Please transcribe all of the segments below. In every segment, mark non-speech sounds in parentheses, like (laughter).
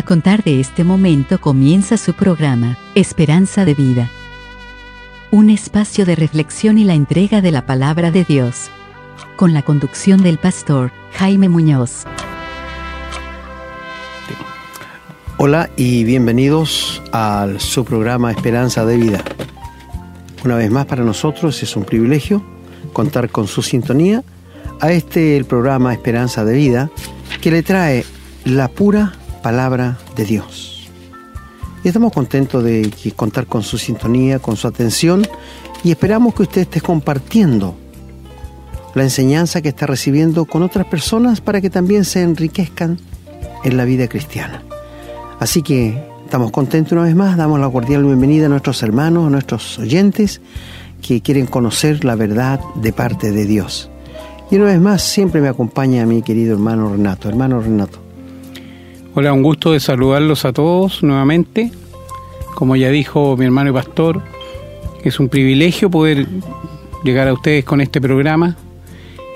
A contar de este momento comienza su programa, Esperanza de Vida. Un espacio de reflexión y la entrega de la palabra de Dios. Con la conducción del pastor Jaime Muñoz. Hola y bienvenidos a su programa Esperanza de Vida. Una vez más para nosotros es un privilegio contar con su sintonía a este programa Esperanza de Vida que le trae la pura palabra de Dios. Y estamos contentos de contar con su sintonía, con su atención y esperamos que usted esté compartiendo la enseñanza que está recibiendo con otras personas para que también se enriquezcan en la vida cristiana. Así que estamos contentos una vez más, damos la cordial bienvenida a nuestros hermanos, a nuestros oyentes que quieren conocer la verdad de parte de Dios. Y una vez más, siempre me acompaña mi querido hermano Renato. Hermano Renato. Hola, un gusto de saludarlos a todos nuevamente. Como ya dijo mi hermano y pastor, es un privilegio poder llegar a ustedes con este programa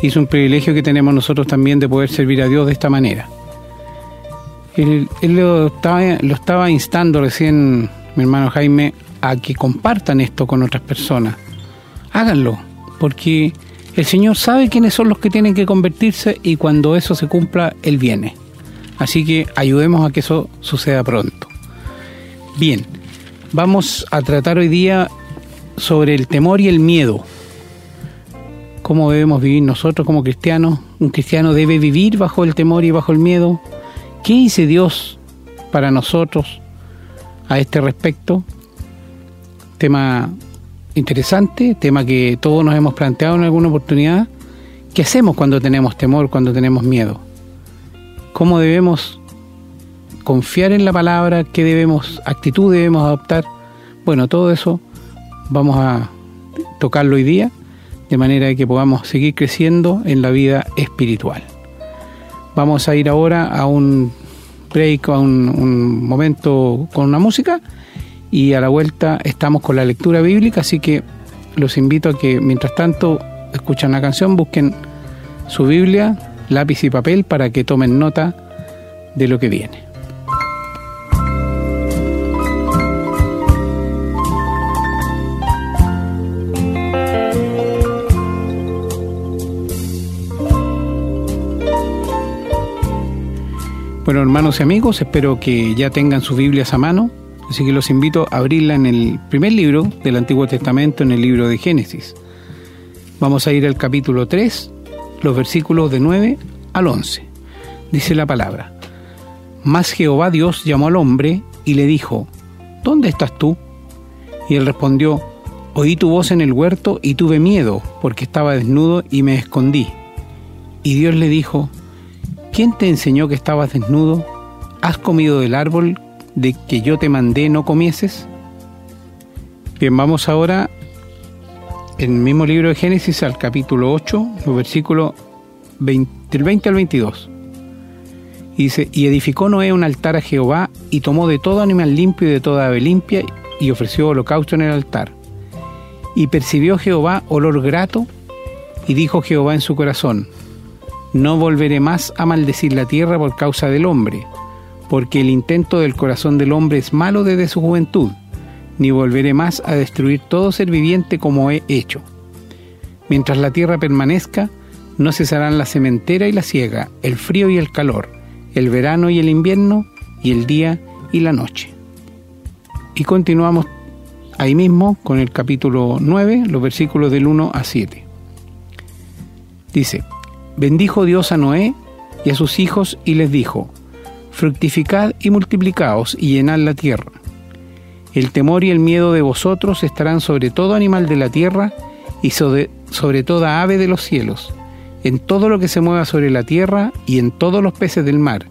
y es un privilegio que tenemos nosotros también de poder servir a Dios de esta manera. Él, lo, estaba, instando recién, mi hermano Jaime, a que compartan esto con otras personas. Háganlo, porque el Señor sabe quiénes son los que tienen que convertirse y cuando eso se cumpla, Él viene. Así que ayudemos a que eso suceda pronto. Bien, vamos a tratar hoy día sobre el temor y el miedo. ¿Cómo debemos vivir nosotros como cristianos? ¿Un cristiano debe vivir bajo el temor y bajo el miedo? ¿Qué dice Dios para nosotros a este respecto? Tema interesante, tema que todos nos hemos planteado en alguna oportunidad. ¿Qué hacemos cuando tenemos temor, cuando tenemos miedo? Cómo debemos confiar en la palabra, qué debemos, actitud debemos adoptar. Bueno, todo eso vamos a tocarlo hoy día, de manera que podamos seguir creciendo en la vida espiritual. Vamos a ir ahora a un break, a un, momento con una música y a la vuelta estamos con la lectura bíblica, así que los invito a que mientras tanto escuchan la canción, busquen su Biblia, lápiz y papel para que tomen nota de lo que viene. Bueno, hermanos y amigos, espero que ya tengan sus Biblias a mano, así que los invito a abrirla en el primer libro del Antiguo Testamento, en el libro de Génesis. Vamos a ir al capítulo 3, los versículos de 9 al 11. Dice la palabra, Mas Jehová Dios llamó al hombre y le dijo, ¿Dónde estás tú? Y él respondió, Oí tu voz en el huerto y tuve miedo, porque estaba desnudo y me escondí. Y Dios le dijo, ¿quién te enseñó que estabas desnudo? ¿Has comido del árbol de que yo te mandé no comieses? Bien, vamos ahora en el mismo libro de Génesis al capítulo 8, los versículos 20, del 20 al 22. Y dice, y edificó Noé un altar a Jehová y tomó de todo animal limpio y de toda ave limpia y ofreció holocausto en el altar. Y percibió Jehová olor grato y dijo Jehová en su corazón, no volveré más a maldecir la tierra por causa del hombre, porque el intento del corazón del hombre es malo desde su juventud ni volveré más a destruir todo ser viviente como he hecho. Mientras la tierra permanezca, no cesarán la sementera y la siega, el frío y el calor, el verano y el invierno, y el día y la noche. Y continuamos ahí mismo con el capítulo 9, los versículos del 1 a 7. Dice, bendijo Dios a Noé y a sus hijos y les dijo, fructificad y multiplicaos y llenad la tierra el temor y el miedo de vosotros estarán sobre todo animal de la tierra y sobre, toda ave de los cielos, en todo lo que se mueva sobre la tierra y en todos los peces del mar.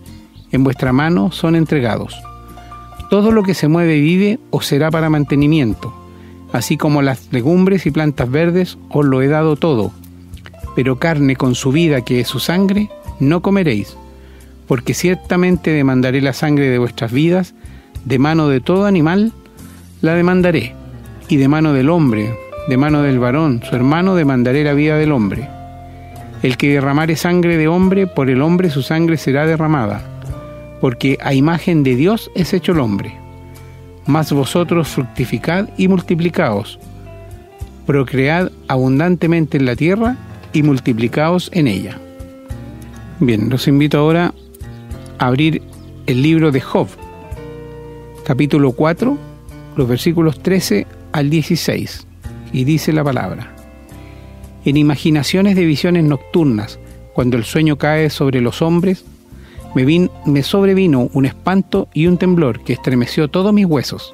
En vuestra mano son entregados. Todo lo que se mueve vive os será para mantenimiento, así como las legumbres y plantas verdes os lo he dado todo. Pero carne con su vida que es su sangre, no comeréis, porque ciertamente demandaré la sangre de vuestras vidas de mano de todo animal la demandaré, y de mano del hombre, de mano del varón, su hermano, demandaré la vida del hombre. El que derramare sangre de hombre, por el hombre su sangre será derramada, porque a imagen de Dios es hecho el hombre. Mas vosotros fructificad y multiplicaos, procread abundantemente en la tierra y multiplicaos en ella. Bien, los invito ahora a abrir el libro de Job, capítulo 4, los versículos 13 al 16, y dice la palabra. En imaginaciones de visiones nocturnas, cuando el sueño cae sobre los hombres, me, me sobrevino un espanto y un temblor que estremeció todos mis huesos.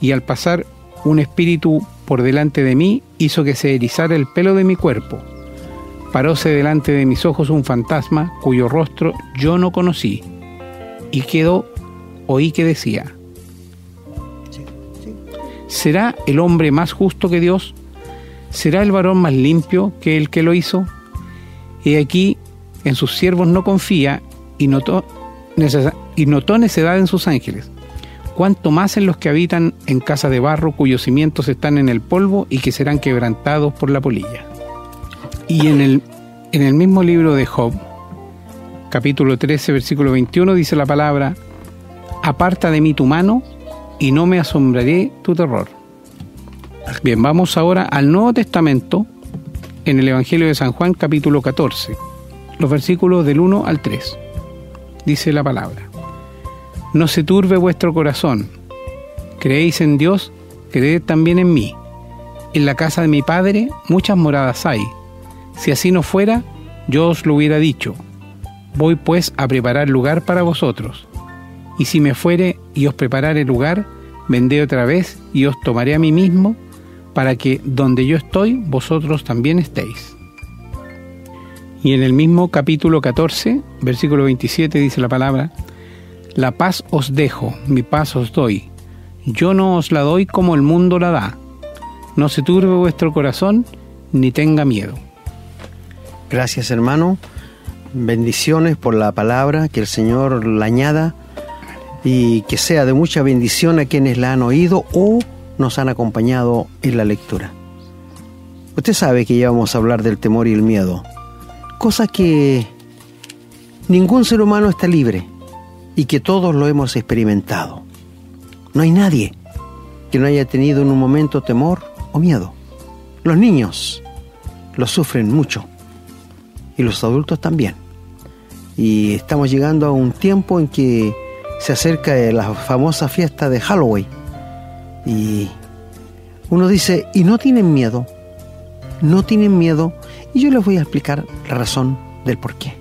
Y al pasar un espíritu por delante de mí hizo que se erizara el pelo de mi cuerpo. Paróse delante de mis ojos un fantasma cuyo rostro yo no conocí. Y quedó, oí que decía, ¿será el hombre más justo que Dios? ¿Será el varón más limpio que el que lo hizo? Y aquí en sus siervos no confía y notó, y notó necedad en sus ángeles cuanto más en los que habitan en casa de barro cuyos cimientos están en el polvo y que serán quebrantados por la polilla. Y en el, en el mismo libro de Job, capítulo 13, versículo 21, dice la palabra, aparta de mí tu mano y no me asombraré tu terror. Bien, vamos ahora al Nuevo Testamento, en el Evangelio de San Juan, capítulo 14, los versículos del 1 al 3. Dice la palabra. No se turbe vuestro corazón. Creéis en Dios, creed también en mí. En la casa de mi Padre muchas moradas hay. Si así no fuera, yo os lo hubiera dicho. Voy pues a preparar lugar para vosotros. Y si me fuere y os preparare lugar, vendré otra vez y os tomaré a mí mismo, para que donde yo estoy, vosotros también estéis. Y en el mismo capítulo 14, versículo 27 dice la palabra, la paz os dejo, mi paz os doy. Yo no os la doy como el mundo la da. No se turbe vuestro corazón, ni tenga miedo. Gracias hermano. Bendiciones por la palabra, que el Señor la añada y que sea de mucha bendición a quienes la han oído o nos han acompañado en la lectura. Usted sabe que ya vamos a hablar del temor y el miedo, cosa que ningún ser humano está libre y que todos lo hemos experimentado. No hay nadie que no haya tenido en un momento temor o miedo. Los niños lo sufren mucho y los adultos también. Y estamos llegando a un tiempo en que se acerca la famosa fiesta de Halloween. Y uno dice, ¿y no tienen miedo? No tienen miedo. Y yo les voy a explicar la razón del por qué.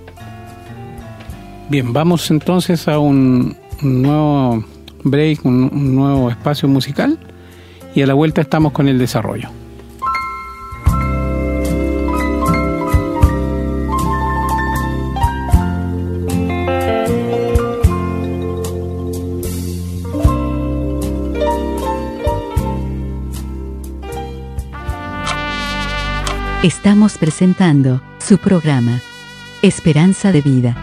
Bien, vamos entonces a un, nuevo break, un, nuevo espacio musical y a la vuelta estamos con el desarrollo. Estamos presentando su programa Esperanza de Vida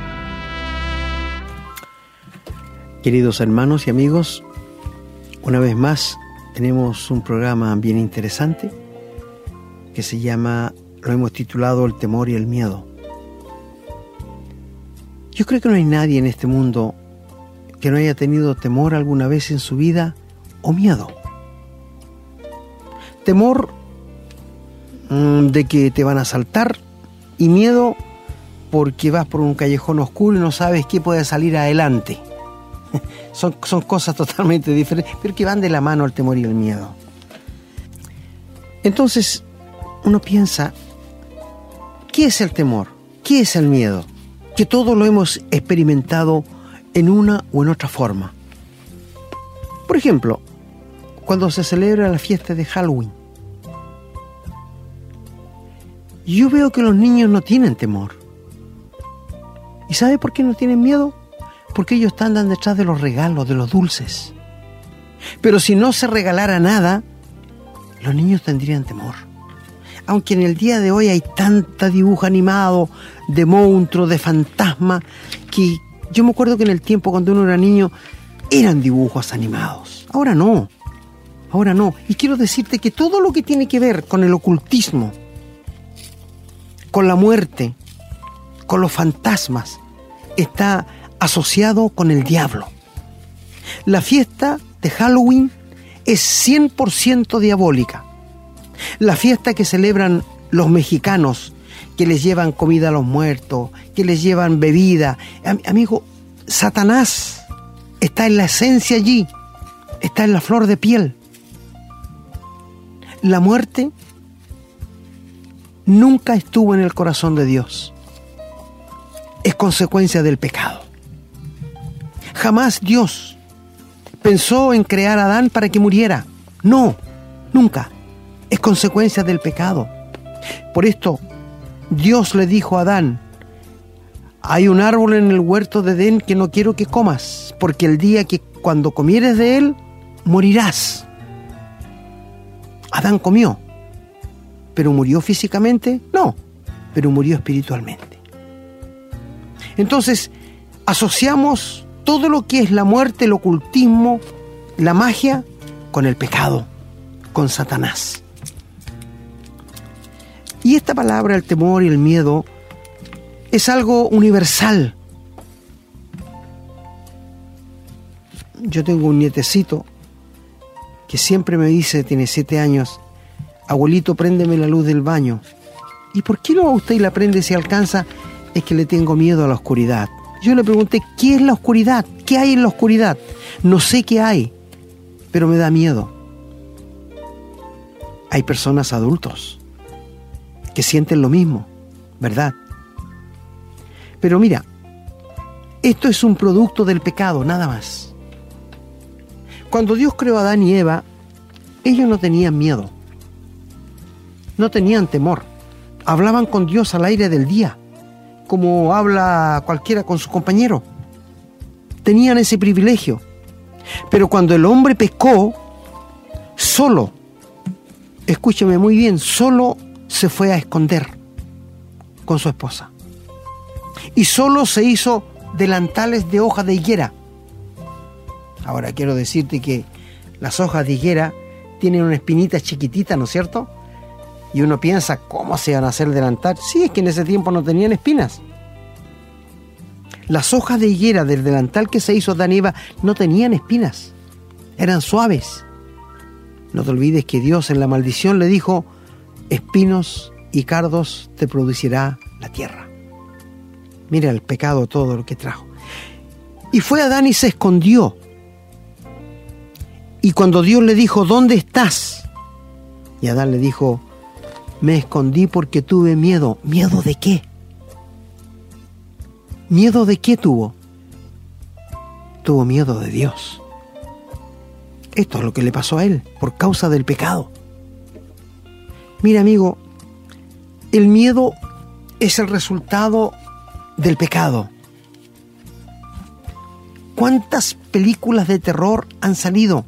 Queridos hermanos y amigos, una vez más tenemos un programa bien interesante que se llama, lo hemos titulado El temor y el miedo. Yo creo que no hay nadie en este mundo que no haya tenido temor alguna vez en su vida o miedo. Temor de que te van a asaltar y miedo porque vas por un callejón oscuro y no sabes qué puede salir adelante. (laughs) son, son cosas totalmente diferentes, pero que van de la mano el temor y el miedo. Entonces, uno piensa, ¿qué es el temor? ¿Qué es el miedo? Que todos lo hemos experimentado en una o en otra forma. Por ejemplo, cuando se celebra la fiesta de Halloween, yo veo que los niños no tienen temor. ¿Y sabe por qué no tienen miedo? porque ellos andan detrás de los regalos, de los dulces. Pero si no se regalara nada, los niños tendrían temor. Aunque en el día de hoy hay tanta dibujo animado de monstruos, de fantasmas, que yo me acuerdo que en el tiempo cuando uno era niño eran dibujos animados. Ahora no. Ahora no. Y quiero decirte que todo lo que tiene que ver con el ocultismo, con la muerte, con los fantasmas, está asociado con el diablo. La fiesta de Halloween es 100% diabólica. La fiesta que celebran los mexicanos, que les llevan comida a los muertos, que les llevan bebida. Amigo, Satanás está en la esencia allí, está en la flor de piel. La muerte nunca estuvo en el corazón de Dios. Es consecuencia del pecado. Jamás Dios pensó en crear a Adán para que muriera. No, nunca. Es consecuencia del pecado. Por esto, Dios le dijo a Adán, hay un árbol en el huerto de Edén que no quiero que comas, porque el día que cuando comieres de él, morirás. Adán comió, pero murió físicamente, no, pero murió espiritualmente. Entonces, asociamos todo lo que es la muerte, el ocultismo, la magia, con el pecado, con Satanás. Y esta palabra, el temor y el miedo, es algo universal. Yo tengo un nietecito que siempre me dice, tiene siete años, abuelito, préndeme la luz del baño. ¿Y por qué no usted la prende si alcanza? Es que le tengo miedo a la oscuridad. Yo le pregunté, ¿qué es la oscuridad? ¿Qué hay en la oscuridad? No sé qué hay, pero me da miedo. Hay personas adultos que sienten lo mismo, ¿verdad? Pero mira, esto es un producto del pecado, nada más. Cuando Dios creó a Adán y Eva, ellos no tenían miedo, no tenían temor, hablaban con Dios al aire del día, como habla cualquiera con su compañero. Tenían ese privilegio. Pero cuando el hombre pecó, solo, escúcheme muy bien, solo se fue a esconder con su esposa y solo se hizo delantales de hoja de higuera. Ahora quiero decirte que las hojas de higuera tienen una espinita chiquitita, ¿no es cierto? Y uno piensa, ¿cómo se van a hacer delantal? Sí, es que en ese tiempo no tenían espinas. Las hojas de higuera del delantal que se hizo Daniva no tenían espinas, eran suaves. No te olvides que Dios en la maldición le dijo, espinos y cardos te producirá la tierra. Mira el pecado, todo lo que trajo. Y fue Adán y se escondió. Y cuando Dios le dijo, ¿dónde estás? Y Adán le dijo, me escondí porque tuve miedo. ¿Miedo de qué? ¿Miedo de qué tuvo? Tuvo miedo de Dios. Esto es lo que le pasó a él por causa del pecado. Mira amigo, el miedo es el resultado del pecado. ¿Cuántas películas de terror han salido?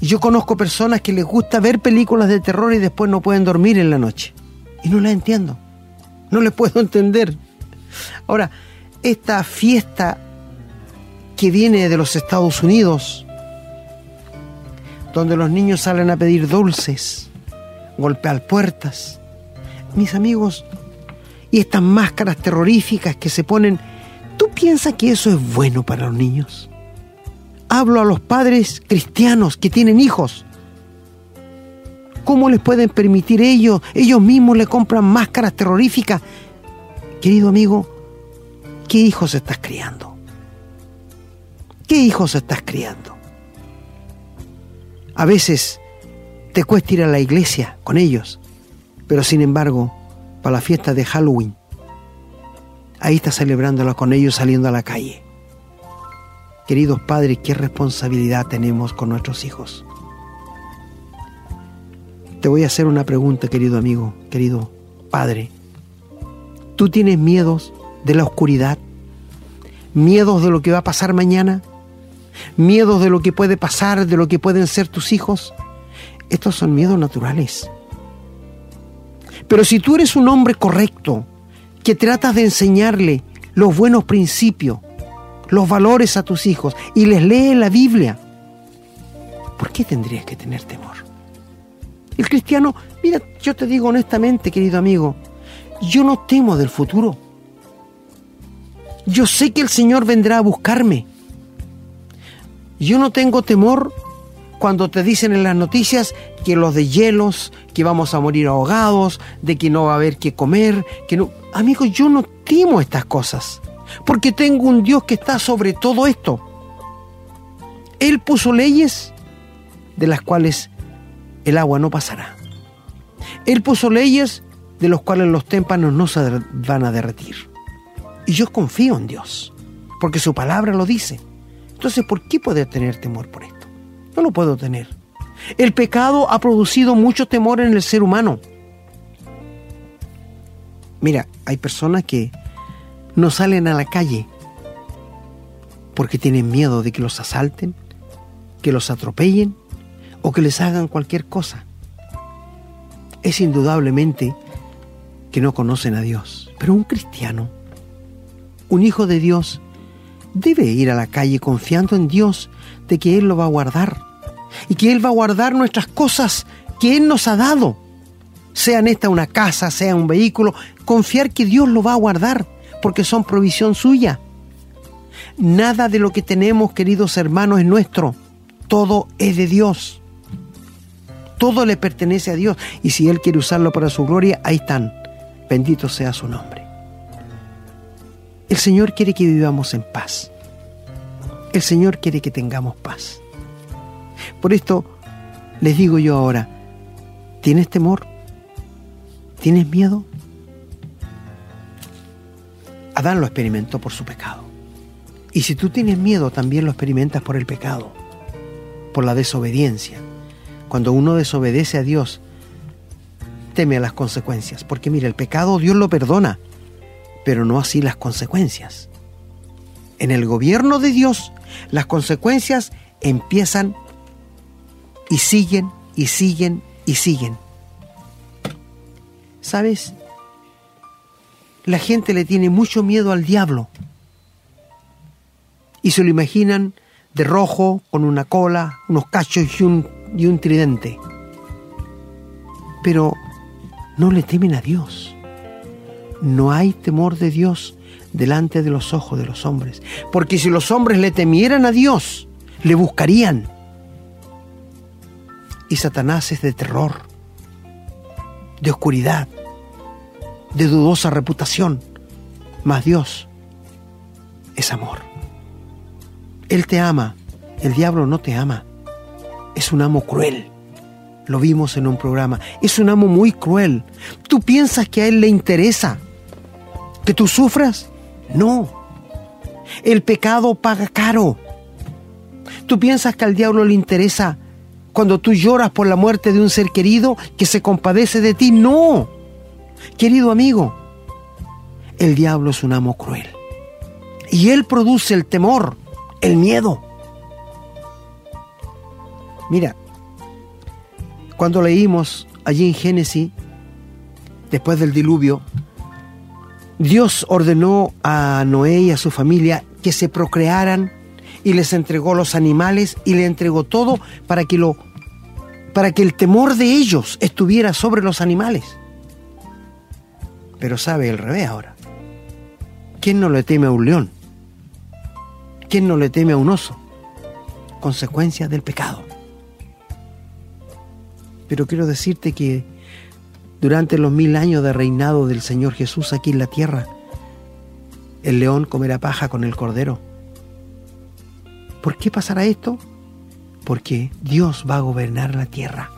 Yo conozco personas que les gusta ver películas de terror y después no pueden dormir en la noche. Y no las entiendo. No les (laughs) puedo entender. Ahora, esta fiesta que viene de los Estados Unidos, donde los niños salen a pedir dulces, golpear puertas, mis amigos, y estas máscaras terroríficas que se ponen, ¿tú piensas que eso es bueno para los niños? Hablo a los padres cristianos que tienen hijos. ¿Cómo les pueden permitir ellos? Ellos mismos le compran máscaras terroríficas. Querido amigo, ¿qué hijos estás criando? ¿Qué hijos estás criando? A veces te cuesta ir a la iglesia con ellos, pero sin embargo para la fiesta de Halloween. Ahí está celebrándola con ellos saliendo a la calle. Queridos padres, ¿qué responsabilidad tenemos con nuestros hijos? Te voy a hacer una pregunta, querido amigo, querido padre. ¿Tú tienes miedos de la oscuridad? ¿Miedos de lo que va a pasar mañana? ¿Miedos de lo que puede pasar, de lo que pueden ser tus hijos? Estos son miedos naturales. Pero si tú eres un hombre correcto, que tratas de enseñarle los buenos principios, los valores a tus hijos y les lees la Biblia, ¿por qué tendrías que tener temor? El cristiano, mira, yo te digo honestamente, querido amigo, yo no temo del futuro. Yo sé que el Señor vendrá a buscarme. Yo no tengo temor cuando te dicen en las noticias que los de hielos, que vamos a morir ahogados, de que no va a haber que comer, que no... Amigos, yo no temo estas cosas, porque tengo un Dios que está sobre todo esto. Él puso leyes de las cuales el agua no pasará. Él puso leyes de las cuales los témpanos no se van a derretir. Y yo confío en Dios, porque su palabra lo dice. Entonces, ¿por qué poder tener temor por esto? No lo puedo tener. El pecado ha producido mucho temor en el ser humano. Mira, hay personas que no salen a la calle porque tienen miedo de que los asalten, que los atropellen o que les hagan cualquier cosa. Es indudablemente que no conocen a Dios, pero un cristiano, un hijo de Dios, debe ir a la calle confiando en Dios de que Él lo va a guardar y que Él va a guardar nuestras cosas que Él nos ha dado. Sean esta una casa, sea un vehículo, confiar que Dios lo va a guardar porque son provisión suya. Nada de lo que tenemos, queridos hermanos, es nuestro. Todo es de Dios. Todo le pertenece a Dios. Y si Él quiere usarlo para su gloria, ahí están. Bendito sea su nombre. El Señor quiere que vivamos en paz. El Señor quiere que tengamos paz. Por esto les digo yo ahora, ¿tienes temor? ¿Tienes miedo? Adán lo experimentó por su pecado. Y si tú tienes miedo, también lo experimentas por el pecado, por la desobediencia. Cuando uno desobedece a Dios, teme a las consecuencias, porque mira, el pecado Dios lo perdona, pero no así las consecuencias. En el gobierno de Dios, las consecuencias empiezan y siguen y siguen y siguen. ¿Sabes? La gente le tiene mucho miedo al diablo y se lo imaginan de rojo, con una cola, unos cachos y un, tridente. Pero no le temen a Dios. No hay temor de Dios delante de los ojos de los hombres. Porque si los hombres le temieran a Dios, le buscarían y Satanás es de terror, de oscuridad, de dudosa reputación, mas Dios es amor. Él te ama, el diablo no te ama, es un amo cruel. Lo vimos en un programa, es un amo muy cruel. ¿Tú piensas que a él le interesa que tú sufras? No. El pecado paga caro. ¿Tú piensas que al diablo le interesa cuando tú lloras por la muerte de un ser querido que se compadece de ti. No, querido amigo, el diablo es un amo cruel. Y él produce el temor, el miedo. Mira, cuando leímos allí en Génesis, después del diluvio, Dios ordenó a Noé y a su familia que se procrearan y les entregó los animales y le entregó todo para que lo para que el temor de ellos estuviera sobre los animales. Pero sabe el revés ahora. ¿Quién no le teme a un león? ¿Quién no le teme a un oso? Consecuencia del pecado. Pero quiero decirte que durante los mil años de reinado del Señor Jesús aquí en la tierra, el león comerá paja con el cordero. ¿Por qué pasará esto? porque Dios va a gobernar la tierra.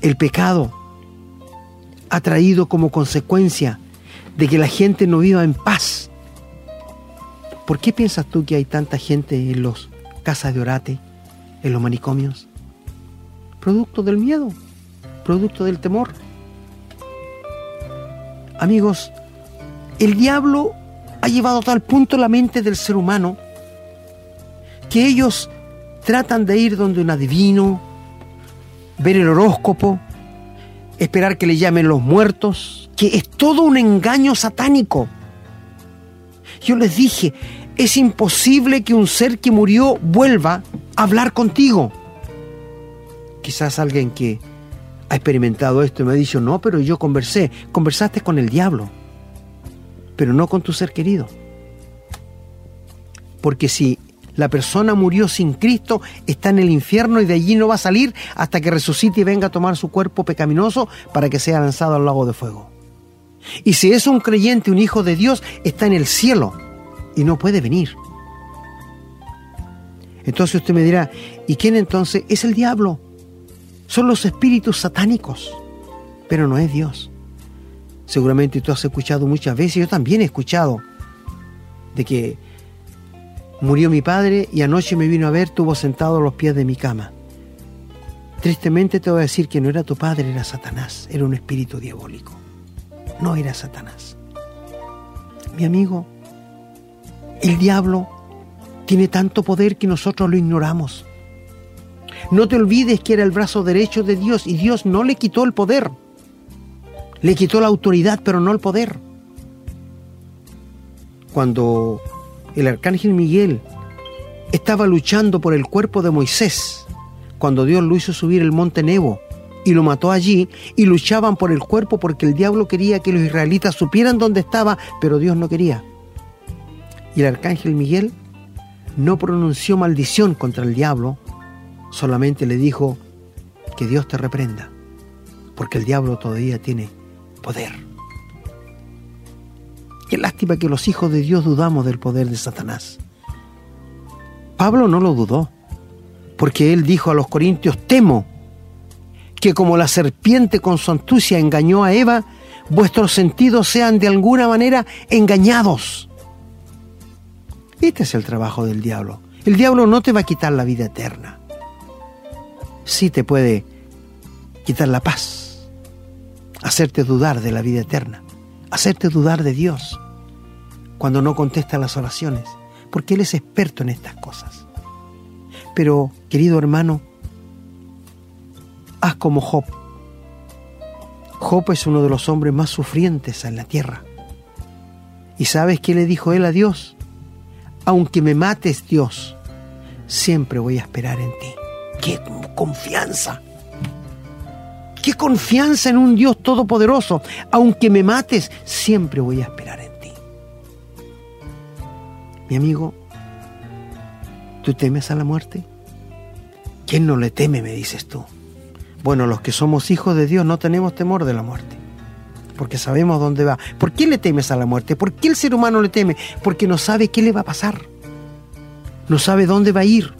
El pecado ha traído como consecuencia de que la gente no viva en paz. ¿Por qué piensas tú que hay tanta gente en los casas de orate, en los manicomios? Producto del miedo, producto del temor. Amigos, el diablo ha llevado a tal punto la mente del ser humano que ellos tratan de ir donde un adivino, ver el horóscopo, esperar que le llamen los muertos, que es todo un engaño satánico. Yo les dije, es imposible que un ser que murió vuelva a hablar contigo. Quizás alguien que ha experimentado esto me ha dicho, no, pero yo conversé, conversaste con el diablo. pero no con tu ser querido. Porque si la persona murió sin Cristo, está en el infierno y de allí no va a salir hasta que resucite y venga a tomar su cuerpo pecaminoso para que sea lanzado al lago de fuego. Y si es un creyente, un hijo de Dios, está en el cielo y no puede venir. Entonces usted me dirá, ¿y quién entonces? Es el diablo. Son los espíritus satánicos, pero no es Dios. Seguramente tú has escuchado muchas veces, yo también he escuchado, de que murió mi padre y anoche me vino a ver, tuvo sentado a los pies de mi cama. Tristemente te voy a decir que no era tu padre, era Satanás, era un espíritu diabólico. No era Satanás. Mi amigo, el diablo tiene tanto poder que nosotros lo ignoramos. No te olvides que era el brazo derecho de Dios y Dios no le quitó el poder. Le quitó la autoridad, pero no el poder. Cuando el arcángel Miguel estaba luchando por el cuerpo de Moisés, cuando Dios lo hizo subir el monte Nebo y lo mató allí, y luchaban por el cuerpo porque el diablo quería que los israelitas supieran dónde estaba, pero Dios no quería. Y el arcángel Miguel no pronunció maldición contra el diablo, solamente le dijo que Dios te reprenda, porque el diablo todavía tiene poder. Qué lástima que los hijos de Dios dudamos del poder de Satanás. Pablo no lo dudó, porque él dijo a los corintios, temo que como la serpiente con su astucia engañó a Eva, vuestros sentidos sean de alguna manera engañados. Este es el trabajo del diablo. El diablo no te va a quitar la vida eterna. Sí te puede quitar la paz, hacerte dudar de la vida eterna, hacerte dudar de Dios cuando no contesta las oraciones, porque Él es experto en estas cosas. Pero, querido hermano, haz como Job. Job es uno de los hombres más sufrientes en la tierra. ¿Y sabes qué le dijo él a Dios? Aunque me mates, Dios, siempre voy a esperar en ti. ¡Qué confianza! ¡Qué confianza en un Dios todopoderoso! Aunque me mates, siempre voy a esperar en ti. Mi amigo, ¿tú temes a la muerte? ¿Quién no le teme, me dices tú? Bueno, los que somos hijos de Dios no tenemos temor de la muerte, porque sabemos dónde va. ¿Por qué le temes a la muerte? ¿Por qué el ser humano le teme? Porque no sabe qué le va a pasar, no sabe dónde va a ir,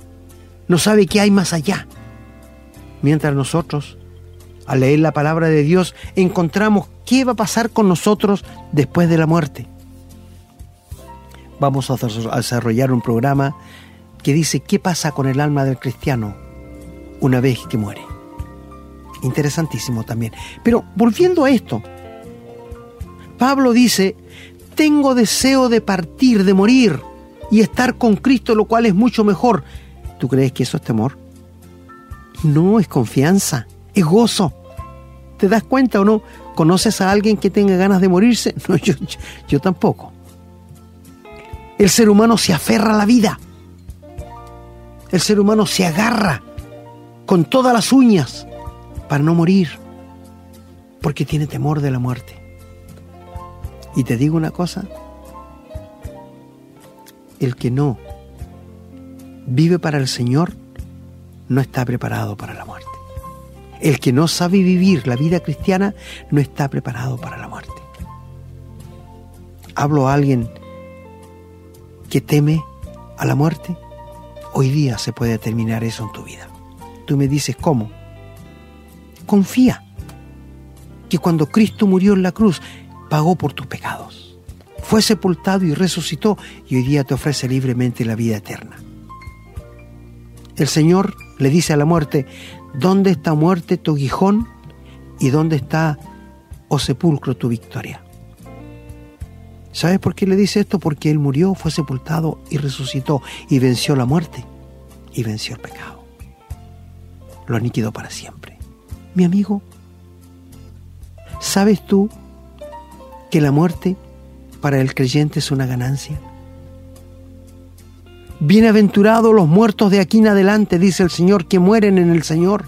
no sabe qué hay más allá. Mientras nosotros, al leer la palabra de Dios, encontramos qué va a pasar con nosotros después de la muerte. Vamos a desarrollar un programa que dice qué pasa con el alma del cristiano una vez que muere interesantísimo también. Pero volviendo a esto, Pablo dice, tengo deseo de partir, de morir y estar con Cristo, lo cual es mucho mejor. ¿Tú crees que eso es temor? No, es confianza, es gozo. ¿Te das cuenta o no? ¿Conoces a alguien que tenga ganas de morirse? (laughs) No, yo, yo, tampoco. El ser humano se aferra a la vida. El ser humano se agarra con todas las uñas para no morir, porque tiene temor de la muerte. Y te digo una cosa, el que no vive para el Señor no está preparado para la muerte. El que no sabe vivir la vida cristiana no está preparado para la muerte. Hablo a alguien que teme a la muerte. Hoy día se puede terminar eso en tu vida. Tú me dices, ¿cómo? confía que cuando Cristo murió en la cruz, pagó por tus pecados. Fue sepultado y resucitó y hoy día te ofrece libremente la vida eterna. El Señor le dice a la muerte, ¿dónde está muerte tu guijón y dónde está, oh sepulcro, tu victoria? ¿Sabes por qué le dice esto? Porque Él murió, fue sepultado y resucitó y venció la muerte y venció el pecado. Lo aniquiló para siempre mi amigo, ¿sabes tú que la muerte para el creyente es una ganancia? Bienaventurados los muertos de aquí en adelante, dice el Señor, que mueren en el Señor,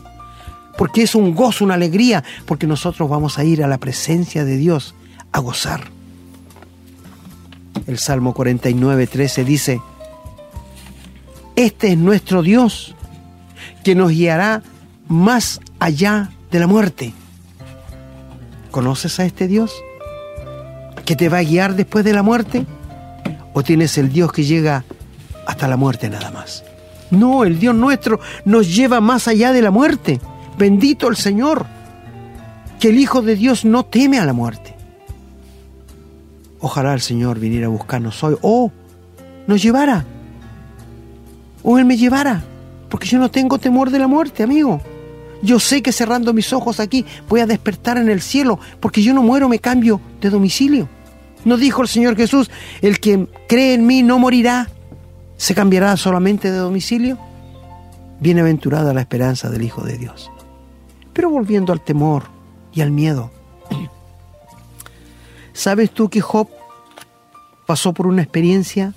porque es un gozo, una alegría, porque nosotros vamos a ir a la presencia de Dios a gozar. El Salmo 49, 13 dice, Este es nuestro Dios, que nos guiará más allá de la muerte. ¿Conoces a este Dios? ¿Que te va a guiar después de la muerte? ¿O tienes el Dios que llega hasta la muerte nada más? No, el Dios nuestro nos lleva más allá de la muerte. Bendito el Señor, que el Hijo de Dios no teme a la muerte. Ojalá el Señor viniera a buscarnos hoy o nos llevara. O Él me llevara. Porque yo no tengo temor de la muerte, amigo. Yo sé que cerrando mis ojos aquí voy a despertar en el cielo, porque yo no muero, me cambio de domicilio. ¿No dijo el Señor Jesús, el que cree en mí no morirá? ¿Se cambiará solamente de domicilio? Bienaventurada la esperanza del Hijo de Dios. Pero volviendo al temor y al miedo, (clears throat) ¿sabes tú que Job pasó por una experiencia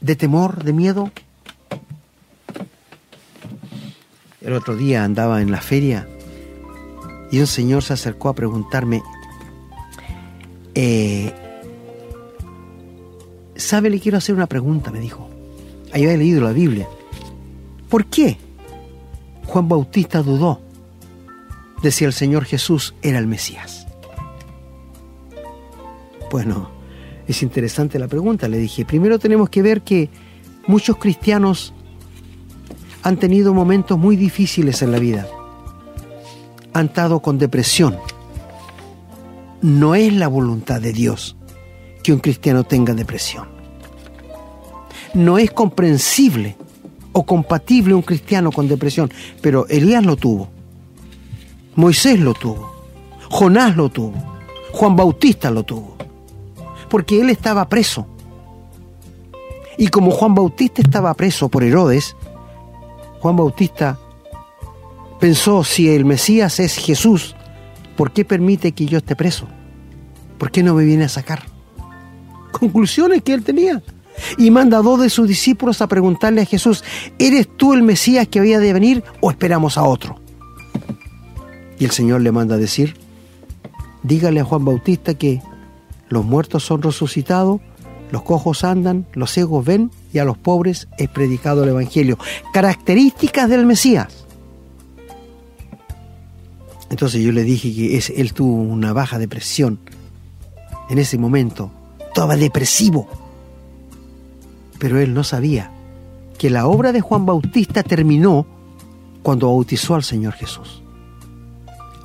de temor, de miedo? El otro día andaba en la feria y un señor se acercó a preguntarme, eh, ¿sabe? Le quiero hacer una pregunta, me dijo. Ahí había leído la Biblia. ¿Por qué Juan Bautista dudó de si el Señor Jesús era el Mesías? Bueno, es interesante la pregunta, le dije. Primero tenemos que ver que muchos cristianos han tenido momentos muy difíciles en la vida. Han estado con depresión. No es la voluntad de Dios que un cristiano tenga depresión. No es comprensible o compatible un cristiano con depresión, pero Elías lo tuvo. Moisés lo tuvo. Jonás lo tuvo. Juan Bautista lo tuvo. Porque él estaba preso. Y como Juan Bautista estaba preso por Herodes, Juan Bautista pensó, si el Mesías es Jesús, ¿por qué permite que yo esté preso? ¿Por qué no me viene a sacar? Conclusiones que él tenía. Y manda a dos de sus discípulos a preguntarle a Jesús, ¿eres tú el Mesías que había de venir o esperamos a otro? Y el Señor le manda a decir, dígale a Juan Bautista que los muertos son resucitados, los cojos andan, los ciegos ven y a los pobres es predicado el Evangelio. Características del Mesías. Entonces yo le dije que es, él tuvo una baja depresión. En ese momento, estaba depresivo. Pero él no sabía que la obra de Juan Bautista terminó cuando bautizó al Señor Jesús.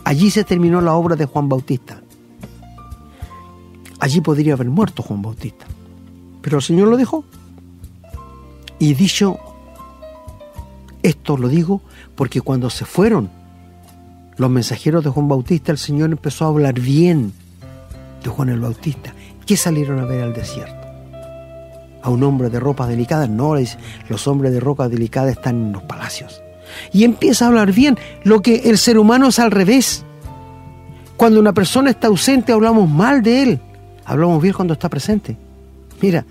Allí se terminó la obra de Juan Bautista. Allí podría haber muerto Juan Bautista. Pero el Señor lo dejó. Y dicho esto lo digo porque cuando se fueron los mensajeros de Juan Bautista, el Señor empezó a hablar bien de Juan el Bautista. ¿Qué salieron a ver al desierto? A un hombre de ropas delicadas. No, los hombres de ropas delicadas están en los palacios. Y empieza a hablar bien. Lo que el ser humano es al revés. Cuando una persona está ausente hablamos mal de él. Hablamos bien cuando está presente. Mira,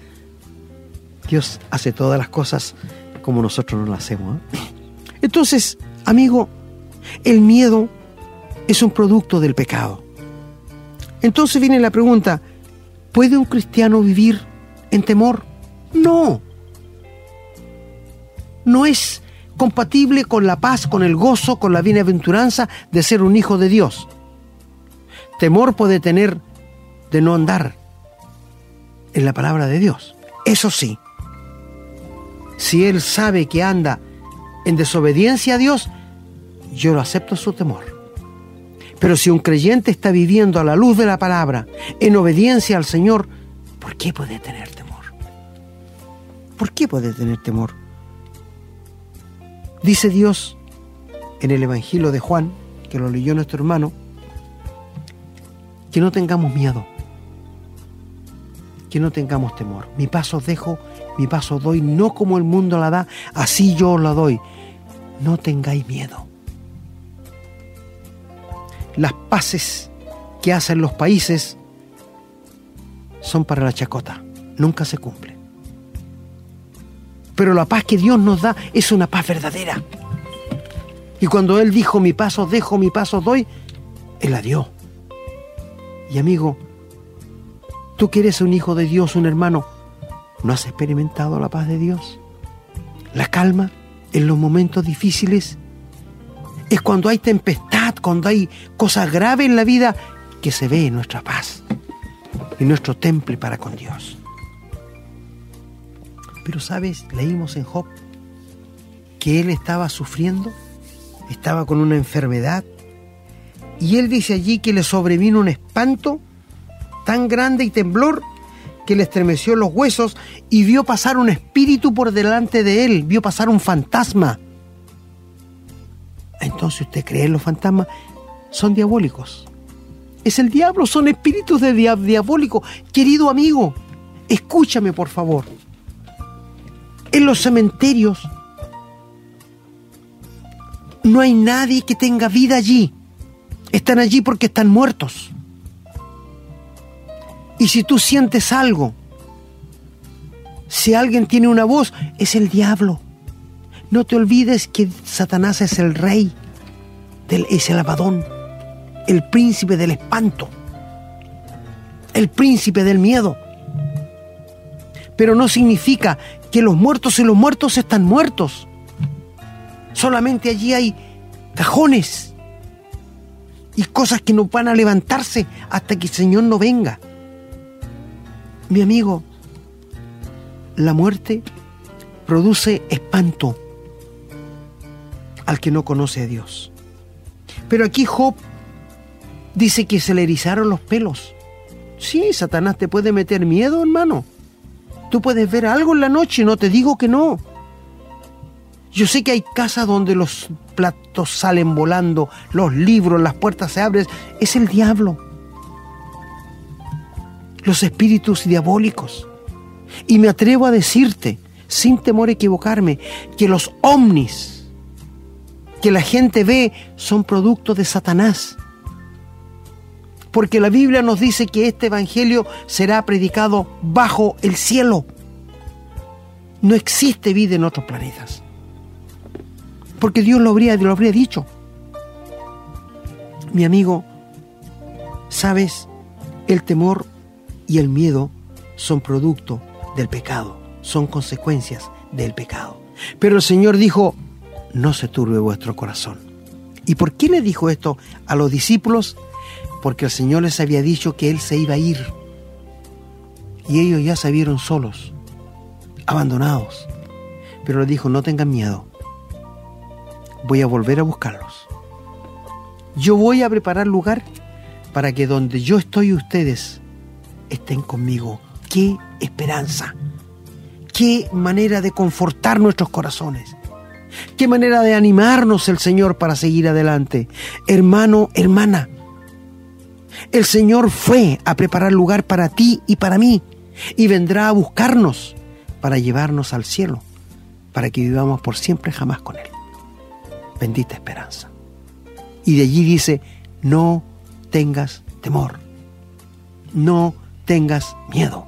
Dios hace todas las cosas como nosotros no las hacemos. ¿eh? Entonces, amigo, el miedo es un producto del pecado. Entonces viene la pregunta, ¿puede un cristiano vivir en temor? No. No es compatible con la paz, con el gozo, con la bienaventuranza de ser un hijo de Dios. Temor puede tener de no andar en la palabra de Dios. Eso sí, si él sabe que anda en desobediencia a Dios, yo lo acepto su temor. Pero si un creyente está viviendo a la luz de la palabra, en obediencia al Señor, ¿por qué puede tener temor? ¿Por qué puede tener temor? Dice Dios en el Evangelio de Juan, que lo leyó nuestro hermano, que no tengamos miedo, que no tengamos temor. Mi paso dejo mi paso doy no como el mundo la da, así yo la doy. No tengáis miedo. Las paces que hacen los países son para la chacota, nunca se cumplen. Pero la paz que Dios nos da es una paz verdadera. Y cuando Él dijo, mi paso dejo, mi paso doy, Él la dio. Y amigo, Tú que eres un hijo de Dios, un hermano, ¿no has experimentado la paz de Dios? La calma en los momentos difíciles. Es cuando hay tempestad, cuando hay cosas graves en la vida, que se ve nuestra paz y nuestro temple para con Dios. Pero sabes, leímos en Job que él estaba sufriendo, estaba con una enfermedad, y él dice allí que le sobrevino un espanto tan grande y temblor que le estremeció los huesos y vio pasar un espíritu por delante de él, vio pasar un fantasma. Entonces usted cree en los fantasmas, son diabólicos. Es el diablo, son espíritus de diabólicos. Querido amigo, escúchame por favor. En los cementerios no hay nadie que tenga vida allí. Están allí porque están muertos. Y si tú sientes algo, si alguien tiene una voz, es el diablo. No te olvides que Satanás es el rey, del, es el abadón, el príncipe del espanto, el príncipe del miedo. Pero no significa que los muertos y los muertos están muertos. Solamente allí hay cajones y cosas que no van a levantarse hasta que el Señor no venga. Mi amigo, la muerte produce espanto al que no conoce a Dios. Pero aquí Job dice que se le erizaron los pelos. Sí, Satanás te puede meter miedo, hermano. Tú puedes ver algo en la noche, no te digo que no. Yo sé que hay casas donde los platos salen volando, los libros, las puertas se abren. Es el diablo los espíritus diabólicos. Y me atrevo a decirte, sin temor a equivocarme, que los ovnis que la gente ve son productos de Satanás. Porque la Biblia nos dice que este Evangelio será predicado bajo el cielo. No existe vida en otros planetas. Porque Dios lo habría, lo habría dicho. Mi amigo, ¿sabes? El temor y el miedo son producto del pecado, son consecuencias del pecado. Pero el Señor dijo, no se turbe vuestro corazón. ¿Y por qué le dijo esto a los discípulos? Porque el Señor les había dicho que Él se iba a ir. Y ellos ya se vieron solos, abandonados. Pero le dijo, no tengan miedo. Voy a volver a buscarlos. Yo voy a preparar lugar para que donde yo estoy ustedes estén conmigo. Qué esperanza. Qué manera de confortar nuestros corazones. Qué manera de animarnos el Señor para seguir adelante. Hermano, hermana, el Señor fue a preparar lugar para ti y para mí y vendrá a buscarnos para llevarnos al cielo, para que vivamos por siempre jamás con Él. Bendita esperanza. Y de allí dice, no tengas temor, no tengas miedo.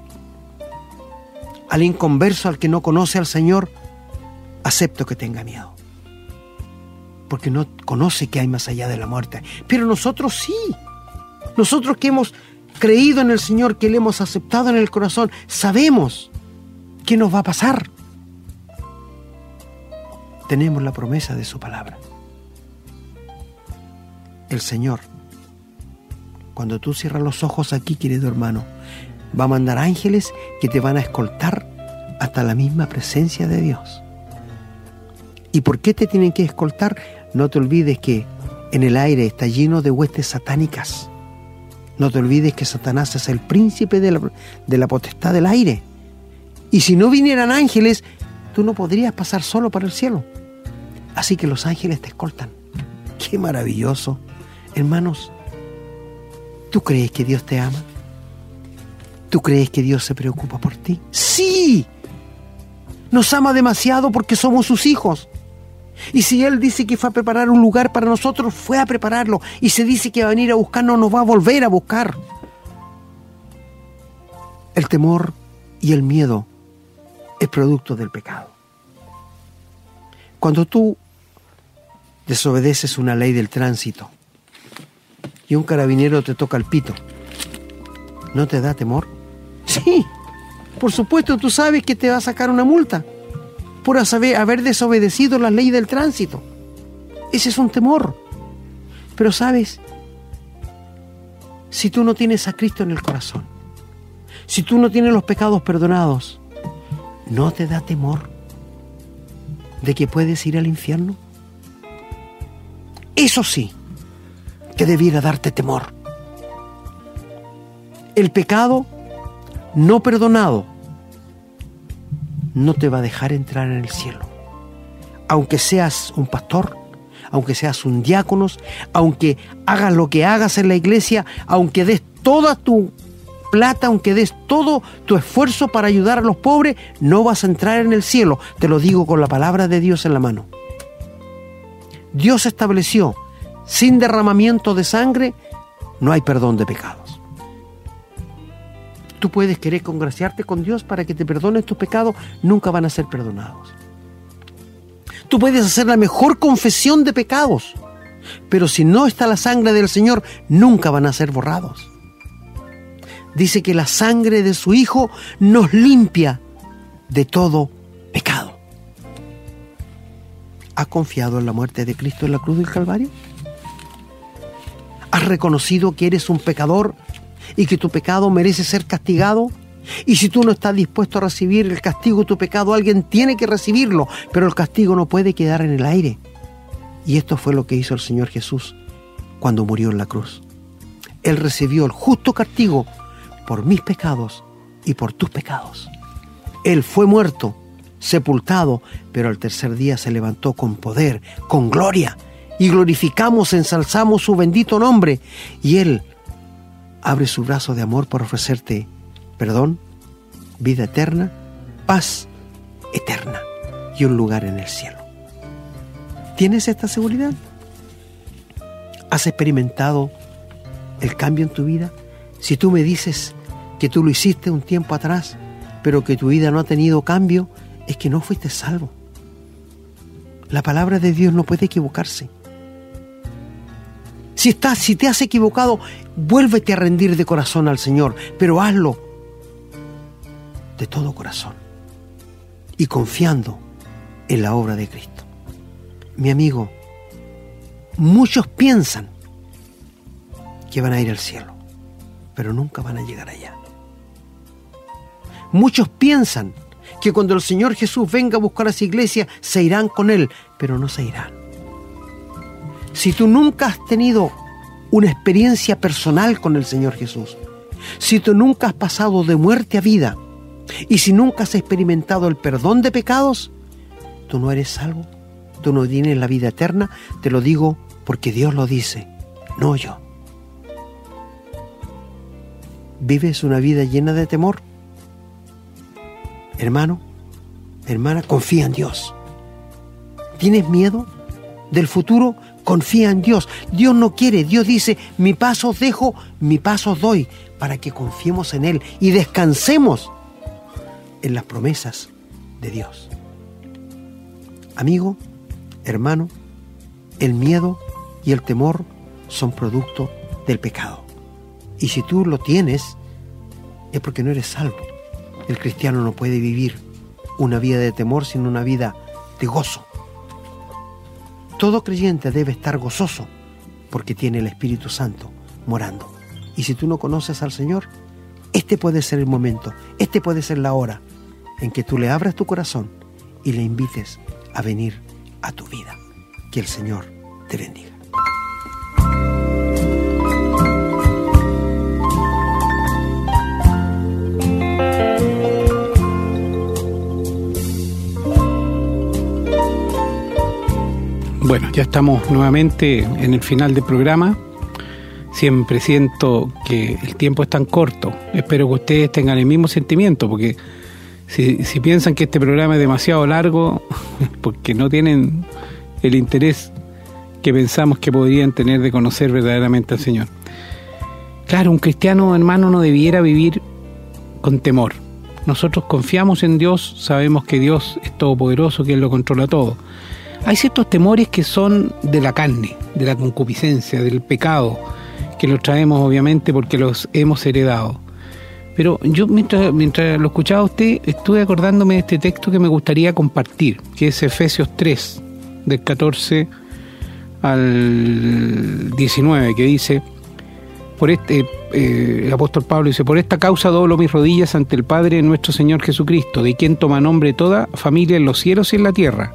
Al inconverso, al que no conoce al Señor, acepto que tenga miedo. Porque no conoce que hay más allá de la muerte. Pero nosotros sí. Nosotros que hemos creído en el Señor, que le hemos aceptado en el corazón, sabemos qué nos va a pasar. Tenemos la promesa de su palabra. El Señor cuando tú cierras los ojos aquí, querido hermano, va a mandar ángeles que te van a escoltar hasta la misma presencia de Dios. ¿Y por qué te tienen que escoltar? No te olvides que en el aire está lleno de huestes satánicas. No te olvides que Satanás es el príncipe de la, de potestad del aire. Y si no vinieran ángeles, tú no podrías pasar solo para el cielo. Así que los ángeles te escoltan. Qué maravilloso. Hermanos, ¿Tú crees que Dios te ama? ¿Tú crees que Dios se preocupa por ti? Sí. Nos ama demasiado porque somos sus hijos. Y si Él dice que fue a preparar un lugar para nosotros, fue a prepararlo. Y se dice que va a venir a buscarnos, nos va a volver a buscar. El temor y el miedo es producto del pecado. Cuando tú desobedeces una ley del tránsito, y un carabinero te toca el pito, ¿no te da temor? Sí, por supuesto, tú sabes que te va a sacar una multa por haber desobedecido la ley del tránsito. Ese es un temor. Pero sabes, si tú no tienes a Cristo en el corazón, si tú no tienes los pecados perdonados, ¿no te da temor de que puedes ir al infierno? Eso sí, que debiera darte temor. El pecado no perdonado no te va a dejar entrar en el cielo. Aunque seas un pastor, aunque seas un diácono, aunque hagas lo que hagas en la iglesia, aunque des toda tu plata, aunque des todo tu esfuerzo para ayudar a los pobres, no vas a entrar en el cielo. Te lo digo con la palabra de Dios en la mano. Dios estableció, sin derramamiento de sangre, no hay perdón de pecado. Tú puedes querer congraciarte con Dios para que te perdones tus pecados, nunca van a ser perdonados. Tú puedes hacer la mejor confesión de pecados, pero si no está la sangre del Señor, nunca van a ser borrados. Dice que la sangre de su Hijo nos limpia de todo pecado. ¿Has confiado en la muerte de Cristo en la cruz del Calvario? ¿Has reconocido que eres un pecador y que tu pecado merece ser castigado. Y si tú no estás dispuesto a recibir el castigo de tu pecado, alguien tiene que recibirlo, pero el castigo no puede quedar en el aire. Y esto fue lo que hizo el Señor Jesús cuando murió en la cruz. Él recibió el justo castigo por mis pecados y por tus pecados. Él fue muerto, sepultado, pero al tercer día se levantó con poder, con gloria, y glorificamos, ensalzamos su bendito nombre. Y Él abre su brazo de amor para ofrecerte perdón, vida eterna, paz eterna y un lugar en el cielo. ¿Tienes esta seguridad? ¿Has experimentado el cambio en tu vida? Si tú me dices que tú lo hiciste un tiempo atrás, pero que tu vida no ha tenido cambio, es que no fuiste salvo. La palabra de Dios no puede equivocarse. Si si te has equivocado, vuélvete a rendir de corazón al Señor, pero hazlo de todo corazón y confiando en la obra de Cristo. Mi amigo, muchos piensan que van a ir al cielo, pero nunca van a llegar allá. Muchos piensan que cuando el Señor Jesús venga a buscar a su iglesia, se irán con Él, pero no se irán. Si tú nunca has tenido una experiencia personal con el Señor Jesús, si tú nunca has pasado de muerte a vida y si nunca has experimentado el perdón de pecados, tú no eres salvo, tú no tienes la vida eterna, te lo digo porque Dios lo dice, no yo. ¿Vives una vida llena de temor? Hermano, hermana, confía en Dios. ¿Tienes miedo del futuro? Confía en Dios. Dios no quiere. Dios dice, mi paso dejo, mi paso doy, para que confiemos en Él y descansemos en las promesas de Dios. Amigo, hermano, el miedo y el temor son producto del pecado. Y si tú lo tienes, es porque no eres salvo. El cristiano no puede vivir una vida de temor, sino una vida de gozo. Todo creyente debe estar gozoso porque tiene el Espíritu Santo morando. Y si tú no conoces al Señor, este puede ser el momento, este puede ser la hora en que tú le abras tu corazón y le invites a venir a tu vida. Que el Señor te bendiga. Ya estamos nuevamente en el final del programa. Siempre siento que el tiempo es tan corto. Espero que ustedes tengan el mismo sentimiento, porque si, piensan que este programa es demasiado largo, (laughs) porque no tienen el interés que pensamos que podrían tener de conocer verdaderamente al Señor. Claro, un cristiano hermano no debiera vivir con temor. Nosotros confiamos en Dios, sabemos que Dios es todopoderoso, que Él lo controla todo hay ciertos temores que son de la carne, de la concupiscencia, del pecado, que los traemos obviamente porque los hemos heredado. Pero yo mientras, mientras lo escuchaba usted, estuve acordándome de este texto que me gustaría compartir, que es Efesios 3, del 14 al 19, que dice, por este, eh, el apóstol Pablo dice, por esta causa doblo mis rodillas ante el Padre nuestro Señor Jesucristo, de quien toma nombre toda familia en los cielos y en la tierra,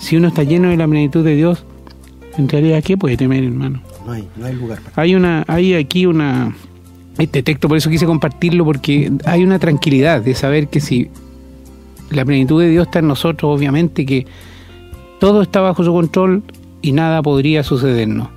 Si uno está lleno de la plenitud de Dios, en realidad, ¿qué puede temer, hermano? No hay, no hay lugar. Hay, una, hay aquí una, este texto, por eso quise compartirlo, porque hay una tranquilidad de saber que si la plenitud de Dios está en nosotros, obviamente que todo está bajo su control y nada podría sucedernos.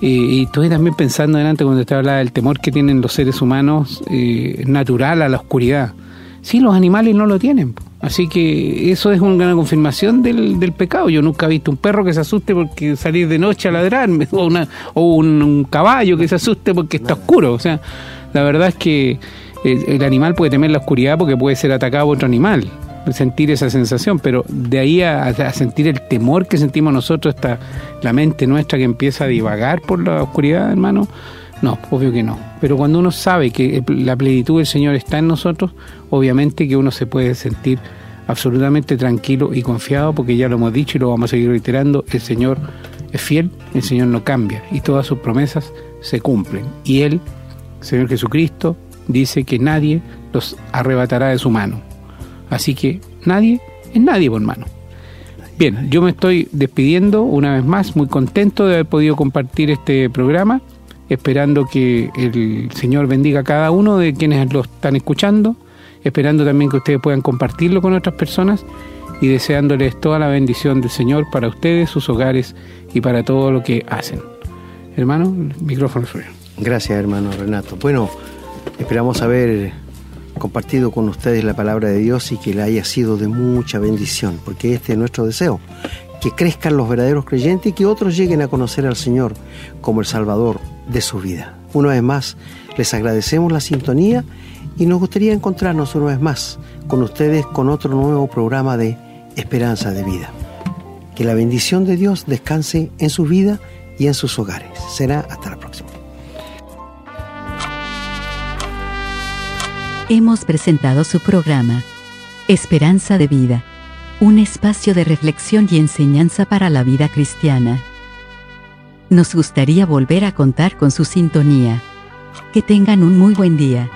y estoy también pensando delante cuando usted hablaba del temor que tienen los seres humanos eh, natural a la oscuridad. Sí, los animales no lo tienen. Así que eso es una confirmación del, del, pecado. Yo nunca he visto un perro que se asuste porque salir de noche a ladrarme, (laughs) o, una, o un, caballo que se asuste porque está oscuro. O sea, la verdad es que el, animal puede temer la oscuridad porque puede ser atacado por otro animal, sentir esa sensación, pero de ahí a, a, sentir el temor que sentimos nosotros, está la mente nuestra que empieza a divagar por la oscuridad, hermano, no, obvio que no. Pero cuando uno sabe que la plenitud del Señor está en nosotros, obviamente que uno se puede sentir absolutamente tranquilo y confiado, porque ya lo hemos dicho y lo vamos a seguir reiterando, el Señor es fiel, el Señor no cambia y todas sus promesas se cumplen. Y Él, Señor Jesucristo, dice que nadie los arrebatará de su mano. Así que nadie es nadie, por mano. Bien, yo me estoy despidiendo una vez más, muy contento de haber podido compartir este programa esperando que el Señor bendiga a cada uno de quienes lo están escuchando, esperando también que ustedes puedan compartirlo con otras personas y deseándoles toda la bendición del Señor para ustedes, sus hogares y para todo lo que hacen. Hermano, el micrófono es Gracias, hermano Renato. Bueno, esperamos haber compartido con ustedes la palabra de Dios y que le haya sido de mucha bendición, porque este es nuestro deseo, que crezcan los verdaderos creyentes y que otros lleguen a conocer al Señor como el Salvador de su vida. Una vez más, les agradecemos la sintonía y nos gustaría encontrarnos una vez más con ustedes con otro nuevo programa de Esperanza de Vida. Que la bendición de Dios descanse en su vida y en sus hogares. Será hasta la próxima. Hemos presentado su programa Esperanza de Vida, un espacio de reflexión y enseñanza para la vida cristiana. Nos gustaría volver a contar con su sintonía. Que tengan un muy buen día.